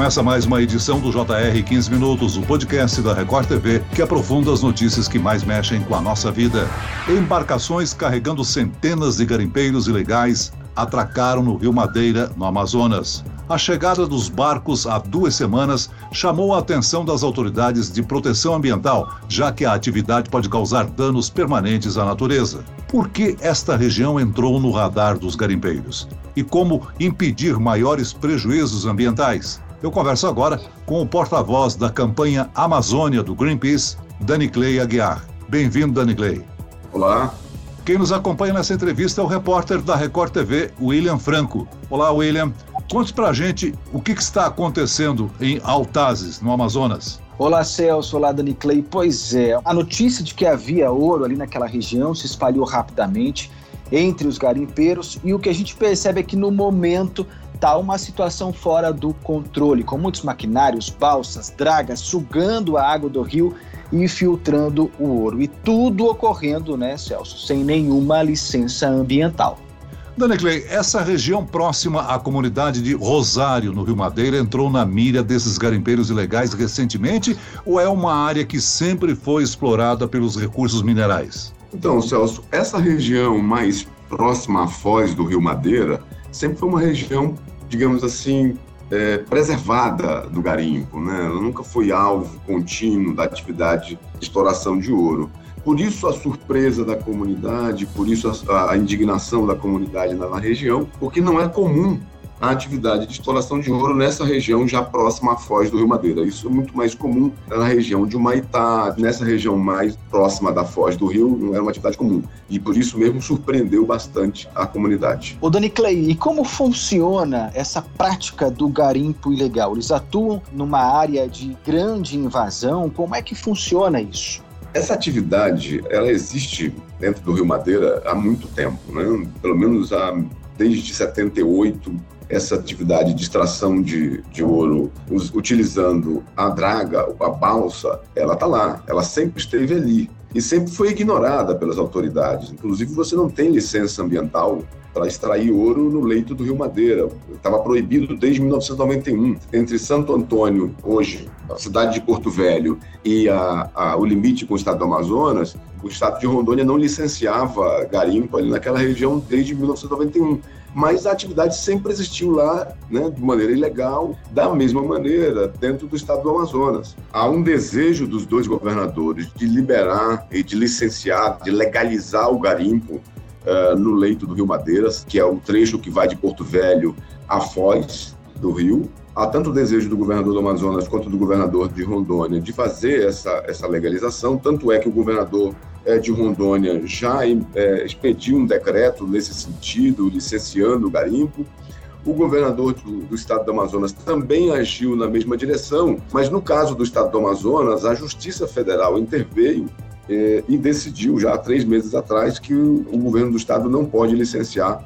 Começa mais uma edição do JR 15 Minutos, o podcast da Record TV que aprofunda as notícias que mais mexem com a nossa vida. Embarcações carregando centenas de garimpeiros ilegais atracaram no Rio Madeira, no Amazonas. A chegada dos barcos há duas semanas chamou a atenção das autoridades de proteção ambiental, já que a atividade pode causar danos permanentes à natureza. Por que esta região entrou no radar dos garimpeiros? E como impedir maiores prejuízos ambientais? Eu converso agora com o porta-voz da campanha Amazônia do Greenpeace, Dani Clay Aguiar. Bem-vindo, Dani Clay. Olá. Quem nos acompanha nessa entrevista é o repórter da Record TV, William Franco. Olá, William. Conte pra gente o que, que está acontecendo em Altazes, no Amazonas. Olá, Celso. Olá, Dani Clay. Pois é, a notícia de que havia ouro ali naquela região se espalhou rapidamente entre os garimpeiros e o que a gente percebe é que no momento está uma situação fora do controle, com muitos maquinários, balsas, dragas sugando a água do rio e filtrando o ouro. E tudo ocorrendo, né, Celso, sem nenhuma licença ambiental. Dani Clay, essa região próxima à comunidade de Rosário, no Rio Madeira, entrou na mira desses garimpeiros ilegais recentemente ou é uma área que sempre foi explorada pelos recursos minerais? Então, Celso, essa região mais próxima à foz do Rio Madeira sempre foi uma região, digamos assim, é, preservada do garimpo, né? Ela nunca foi alvo contínuo da atividade de exploração de ouro. Por isso a surpresa da comunidade, por isso a, a indignação da comunidade na, na região, porque não é comum a atividade de exploração de ouro nessa região já próxima à foz do Rio Madeira. Isso é muito mais comum na região de Humaitá, nessa região mais próxima da foz do rio, não era uma atividade comum. E por isso mesmo surpreendeu bastante a comunidade. O Dani Clay, e como funciona essa prática do garimpo ilegal? Eles atuam numa área de grande invasão? Como é que funciona isso? Essa atividade, ela existe dentro do Rio Madeira há muito tempo, né? Pelo menos há, desde 78, essa atividade de extração de, de ouro utilizando a draga, a balsa, ela está lá, ela sempre esteve ali e sempre foi ignorada pelas autoridades. Inclusive, você não tem licença ambiental para extrair ouro no leito do Rio Madeira. Estava proibido desde 1991. Entre Santo Antônio, hoje, a cidade de Porto Velho, e a, a, o limite com o estado do Amazonas, o estado de Rondônia não licenciava garimpo ali naquela região desde 1991 mas a atividade sempre existiu lá, né, de maneira ilegal, da mesma maneira, dentro do estado do Amazonas. Há um desejo dos dois governadores de liberar e de licenciar, de legalizar o garimpo uh, no leito do Rio Madeiras, que é o trecho que vai de Porto Velho à Foz do Rio. Há tanto o desejo do governador do Amazonas quanto do governador de Rondônia de fazer essa, essa legalização, tanto é que o governador de Rondônia já é, expediu um decreto nesse sentido, licenciando o garimpo. O governador do, do, estado do Amazonas também agiu na mesma direção, mas no caso do estado do Amazonas, a Justiça Federal interveio é, e decidiu já há três meses atrás que o, governo do estado não pode licenciar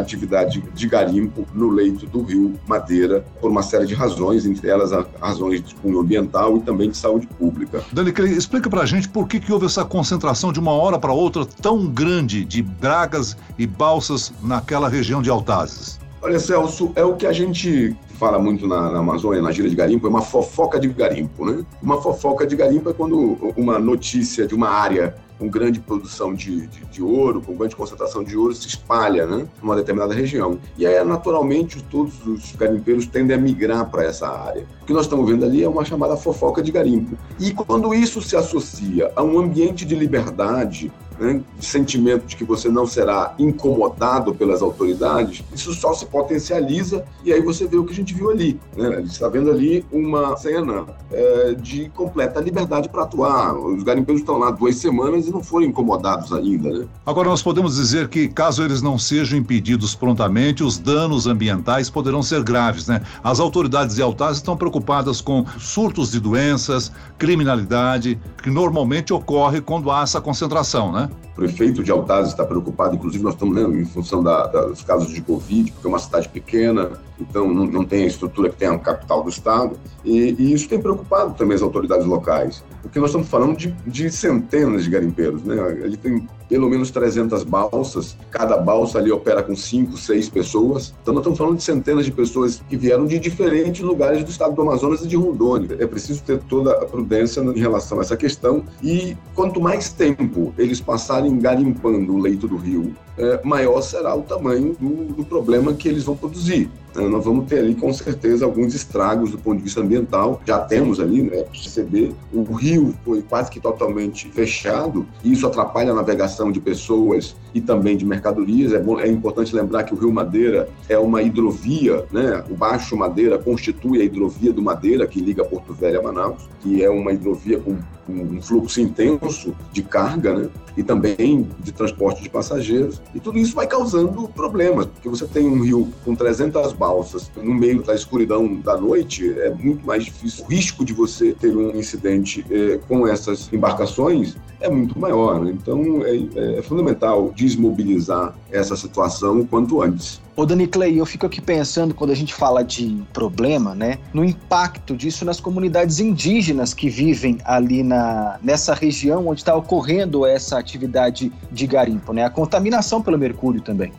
atividade de garimpo no leito do rio Madeira, por uma série de razões, entre elas razões de cunho ambiental e também de saúde pública. Dani, explica para a gente por que, que houve essa concentração de uma hora para outra tão grande de dragas e balsas naquela região de Altazes. Olha, Celso, é o que a gente fala muito na, na, Amazônia, na gira de garimpo, é uma fofoca de garimpo, né? Uma fofoca de garimpo é quando uma notícia de uma área com grande produção de, de, de, ouro, com grande concentração de ouro, se espalha né, numa determinada região. E aí, naturalmente, todos os garimpeiros tendem a migrar para essa área. O que nós estamos vendo ali é uma chamada fofoca de garimpo. E quando isso se associa a um ambiente de liberdade, né, sentimento de que você não será incomodado pelas autoridades, isso só se potencializa e aí você vê o que a gente viu ali. Né? A gente está vendo ali uma cena é, de completa liberdade para atuar. Os garimpeiros estão lá duas semanas e não foram incomodados ainda. Né? Agora, nós podemos dizer que, caso eles não sejam impedidos prontamente, os danos ambientais poderão ser graves. Né? As autoridades de Altaz estão preocupadas com surtos de doenças, criminalidade, que normalmente ocorre quando há essa concentração, né? O prefeito de Altaz está preocupado, inclusive nós estamos lendo em função da, da, dos casos de Covid, porque é uma cidade pequena, então não, não tem a estrutura que tem a capital do estado, e, e, isso tem preocupado também as autoridades locais, porque nós estamos falando de, de centenas de garimpeiros, né? Ele tem pelo menos 300 balsas, cada balsa ali opera com 5, 6 pessoas. Então nós estamos falando de centenas de pessoas que vieram de diferentes lugares do estado do Amazonas e de Rondônia. É preciso ter toda a prudência em relação a essa questão e quanto mais tempo eles passarem garimpando o leito do rio, é, maior será o tamanho do, do problema que eles vão produzir. Então, nós vamos ter ali, com certeza, alguns estragos do ponto de vista ambiental. Já temos ali, né, perceber, o rio foi quase que totalmente fechado, e isso atrapalha a navegação de pessoas e também de mercadorias. É, bom, é importante lembrar que o Rio Madeira é uma hidrovia, né? o Baixo Madeira constitui a hidrovia do Madeira, que liga Porto Velho a Manaus, que é uma hidrovia com um fluxo intenso de carga, né? E também de transporte de passageiros. E tudo isso vai causando problemas, porque você tem um rio com 300 balsas no meio da escuridão da noite, é muito mais difícil. O risco de você ter um incidente é, com essas embarcações é muito maior. Então, é, é, fundamental desmobilizar essa situação o quanto antes. Ô Dani Clay, eu fico aqui pensando quando a gente fala de problema, né, no impacto disso nas comunidades indígenas que vivem ali na, nessa região onde está ocorrendo essa atividade de garimpo, né, a contaminação pelo mercúrio também.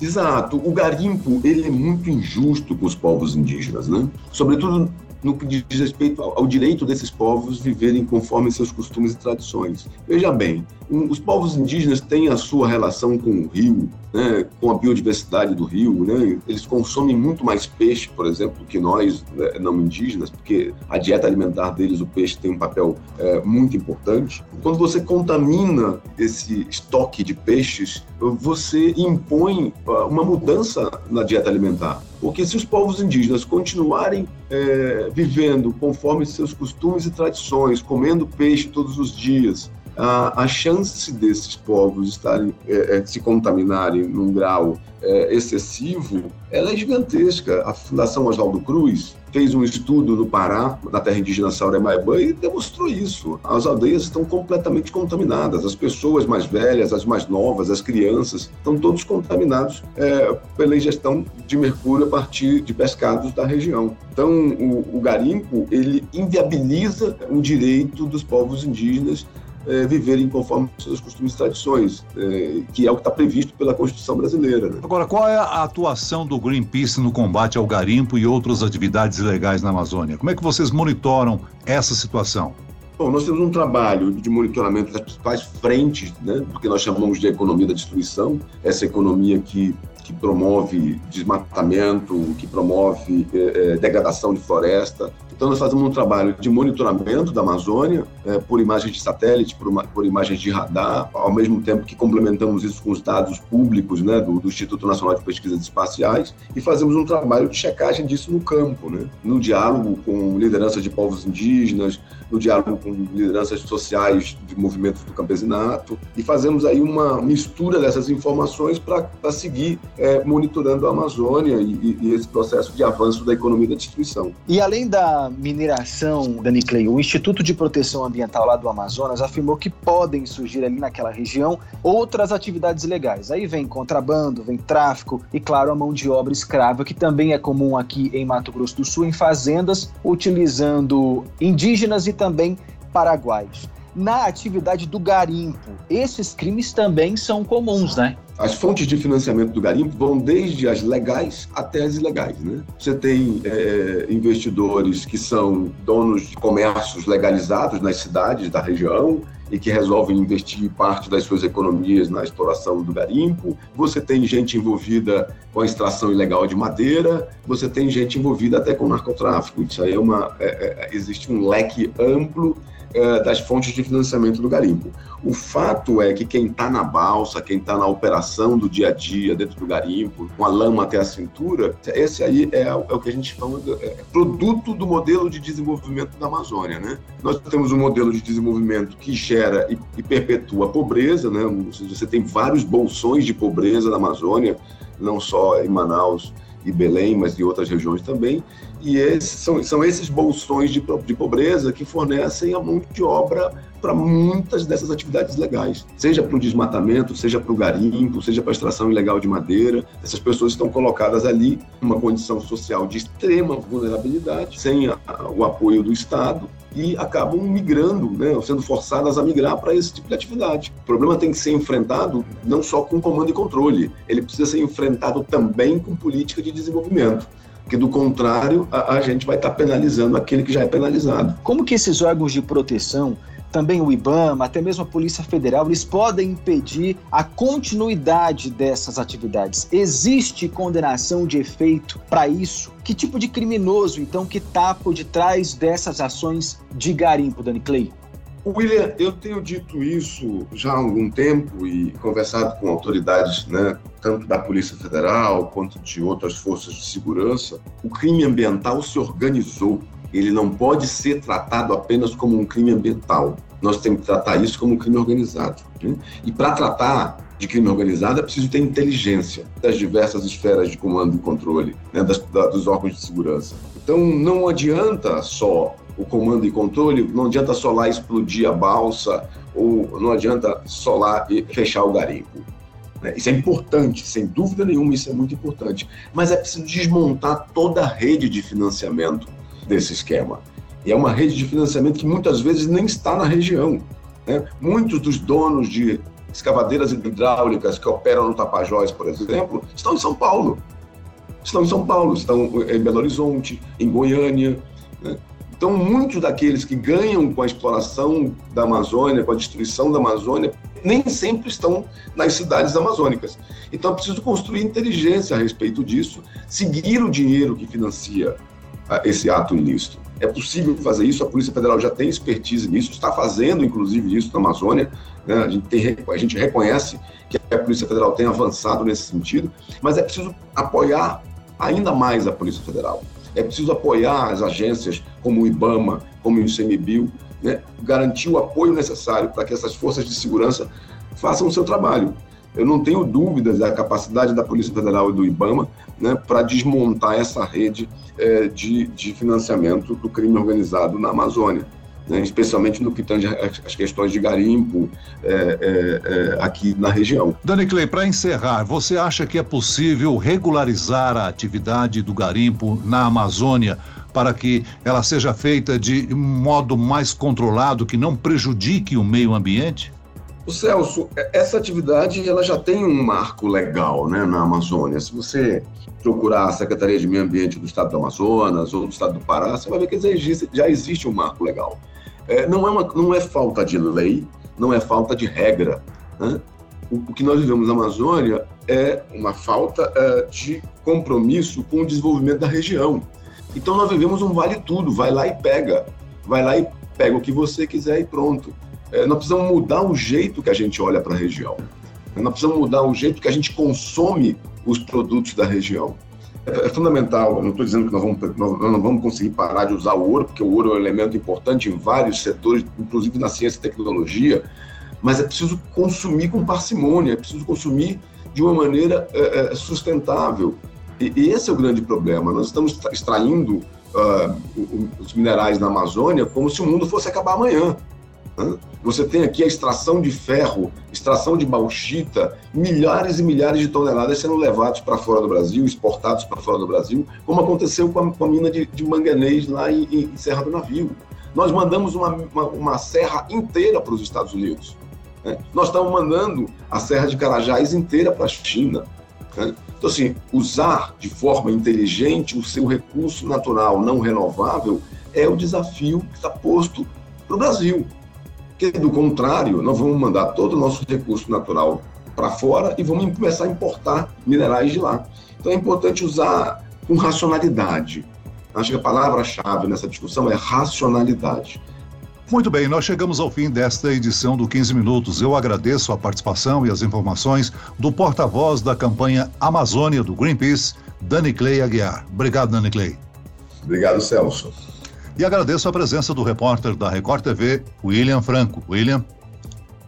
Exato. O garimpo ele é muito injusto com os povos indígenas, né? Sobretudo no que diz respeito ao, direito desses povos viverem conforme seus costumes e tradições. Veja bem, um, os povos indígenas têm a sua relação com o rio, né, com a biodiversidade do rio, né, eles consomem muito mais peixe, por exemplo, que nós, né, não indígenas, porque a dieta alimentar deles, o peixe tem um papel é, muito importante. Quando você contamina esse estoque de peixes, você impõe ah, uma mudança na dieta alimentar. Porque se os povos indígenas continuarem é, vivendo conforme seus costumes e tradições, comendo peixe todos os dias, a, a chance desses povos estarem é, é, se contaminarem num grau é, excessivo, ela é gigantesca. A Fundação Oswaldo Cruz fez um estudo no Pará, na terra indígena Sauremaibã, e demonstrou isso. As aldeias estão completamente contaminadas. As pessoas mais velhas, as mais novas, as crianças, estão todos contaminados é, pela ingestão de mercúrio a partir de pescados da região. Então, o, o garimpo, ele inviabiliza o direito dos povos indígenas é, viverem conforme seus costumes e tradições, é, que é o que está previsto pela Constituição brasileira. Né? Agora, qual é a atuação do Greenpeace no combate ao garimpo e outras atividades ilegais na Amazônia? Como é que vocês monitoram essa situação? Bom, nós temos um trabalho de monitoramento das principais frentes, né, do que nós chamamos de economia da destruição, essa economia que, que promove desmatamento, que promove é, degradação de floresta, então, nós fazemos um trabalho de monitoramento da Amazônia é, por imagens de satélite, por, uma, por, imagens de radar, ao mesmo tempo que complementamos isso com os dados públicos né, do, do, Instituto Nacional de Pesquisas Espaciais e fazemos um trabalho de checagem disso no campo, né, no diálogo com lideranças de povos indígenas, no diálogo com lideranças sociais de movimentos do campesinato e fazemos aí uma mistura dessas informações para seguir é, monitorando a Amazônia e, e esse processo de avanço da economia da destruição. E além da mineração, Dani Clay, o Instituto de Proteção Ambiental lá do Amazonas afirmou que podem surgir ali naquela região outras atividades ilegais. Aí vem contrabando, vem tráfico e, claro, a mão de obra escrava, que também é comum aqui em Mato Grosso do Sul, em fazendas, utilizando indígenas e também paraguaios na atividade do garimpo. Esses crimes também são comuns, né? As fontes de financiamento do garimpo vão desde as legais até as ilegais. Né? Você tem é, investidores que são donos de comércios legalizados nas cidades da região e que resolvem investir parte das suas economias na exploração do garimpo. Você tem gente envolvida com a extração ilegal de madeira. Você tem gente envolvida até com narcotráfico. Isso aí é uma é, é, existe um leque amplo é, das fontes de financiamento do garimpo. O fato é que quem está na balsa, quem está na operação do dia a dia dentro do garimpo, com a lama até a cintura, esse aí é, é o que a gente chama de é, produto do modelo de desenvolvimento da Amazônia. Né? Nós temos um modelo de desenvolvimento que gera e, e perpetua a pobreza, né? você tem vários bolsões de pobreza na Amazônia, não só em Manaus, e Belém, mas de outras regiões também. E esses, são, são esses bolsões de, de pobreza que fornecem a mão de obra para muitas dessas atividades legais, seja para o desmatamento, seja para o garimpo, seja para a extração ilegal de madeira. Essas pessoas estão colocadas ali numa condição social de extrema vulnerabilidade, sem a, o apoio do Estado e acabam migrando, né, sendo forçadas a migrar para esse tipo de atividade. O problema tem que ser enfrentado não só com comando e controle, ele precisa ser enfrentado também com política de desenvolvimento porque do contrário a, a, gente vai estar tá penalizando aquele que já é penalizado. Como que esses órgãos de proteção, também o IBAMA, até mesmo a Polícia Federal, eles podem impedir a continuidade dessas atividades? Existe condenação de efeito para isso? Que tipo de criminoso, então, que está por detrás dessas ações de garimpo, Dani Clay? William, eu tenho dito isso já há algum tempo e conversado com autoridades, né, tanto da Polícia Federal quanto de outras forças de segurança. O crime ambiental se organizou. Ele não pode ser tratado apenas como um crime ambiental. Nós temos que tratar isso como um crime organizado. Né? E para tratar de crime organizado é preciso ter inteligência das diversas esferas de comando e controle, né, das, da, dos órgãos de segurança. Então não adianta só o comando e controle, não adianta só lá explodir a balsa ou não adianta só lá fechar o garimpo. Né? Isso é importante, sem dúvida nenhuma, isso é muito importante. Mas é preciso desmontar toda a rede de financiamento desse esquema. E é uma rede de financiamento que muitas vezes nem está na região. Né? Muitos dos donos de escavadeiras hidráulicas que operam no Tapajós, por exemplo, estão em São Paulo. Estão em São Paulo, estão em Belo Horizonte, em Goiânia. Né? Então, muitos daqueles que ganham com a exploração da Amazônia, com a destruição da Amazônia, nem sempre estão nas cidades amazônicas. Então, é preciso construir inteligência a respeito disso, seguir o dinheiro que financia esse ato ilícito. É possível fazer isso, a Polícia Federal já tem expertise nisso, está fazendo, inclusive, isso na Amazônia. Né? A, gente tem, a gente reconhece que a Polícia Federal tem avançado nesse sentido, mas é preciso apoiar ainda mais a Polícia Federal. É preciso apoiar as agências como o IBAMA, como o ICMBio, né? garantir o apoio necessário para que essas forças de segurança façam o seu trabalho. Eu não tenho dúvidas da capacidade da Polícia Federal e do IBAMA né, para desmontar essa rede é, de, de financiamento do crime organizado na Amazônia né, especialmente no que tange as questões de garimpo é, é, é, aqui na região. Dani Clay, para encerrar, você acha que é possível regularizar a atividade do garimpo na Amazônia para que ela seja feita de modo mais controlado, que não prejudique o meio ambiente? O Celso, essa atividade ela já tem um marco legal né, na Amazônia. Se você procurar a Secretaria de Meio Ambiente do Estado do Amazonas ou do Estado do Pará, você vai ver que já existe, já existe um marco legal. É, não, é uma, não é falta de lei, não é falta de regra. Né? O, o, que nós vivemos na Amazônia é uma falta é, de compromisso com o desenvolvimento da região. Então nós vivemos um vale tudo, vai lá e pega, vai lá e pega o que você quiser e pronto. É, nós precisamos mudar o jeito que a gente olha para a região. Nós precisamos mudar o jeito que a gente consome os produtos da região é, fundamental. Eu não estou dizendo que nós, vamos, nós não vamos conseguir parar de usar o ouro, porque o ouro é um elemento importante em vários setores, inclusive na ciência e tecnologia, mas é preciso consumir com parcimônia, é preciso consumir de uma maneira é, é sustentável. E, e, esse é o grande problema. Nós estamos extraindo uh, os minerais na Amazônia como se o mundo fosse acabar amanhã. Você tem aqui a extração de ferro, extração de bauxita, milhares e milhares de toneladas sendo levados para fora do Brasil, exportados para fora do Brasil, como aconteceu com a, com a mina de, de, manganês lá em, em, Serra do Navio. Nós mandamos uma, uma, uma serra inteira para os Estados Unidos. Né? Nós estamos mandando a Serra de Carajás inteira para a China. Né? Então, assim, usar de forma inteligente o seu recurso natural não renovável é o desafio que está posto para o Brasil. Porque, do contrário, nós vamos mandar todo o nosso recurso natural para fora e vamos começar a importar minerais de lá. Então é importante usar com racionalidade. Acho que a palavra-chave nessa discussão é racionalidade. Muito bem, nós chegamos ao fim desta edição do 15 Minutos. Eu agradeço a participação e as informações do porta-voz da campanha Amazônia do Greenpeace, Dani Clay Aguiar. Obrigado, Dani Clay. Obrigado, Celso. E agradeço a presença do repórter da Record TV, William Franco. William.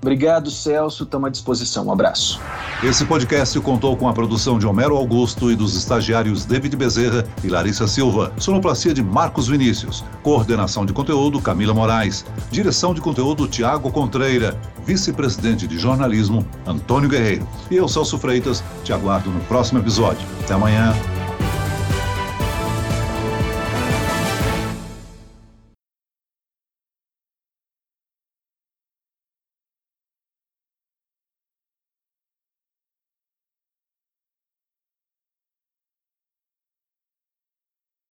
Obrigado, Celso. Estamos à disposição. Um abraço. Esse podcast contou com a produção de Homero Augusto e dos estagiários David Bezerra e Larissa Silva. Sonoplastia de Marcos Vinícius. Coordenação de conteúdo Camila Moraes. Direção de conteúdo Tiago Contreira. Vice-presidente de jornalismo Antônio Guerreiro. E eu, Celso Freitas, te aguardo no próximo episódio. Até amanhã.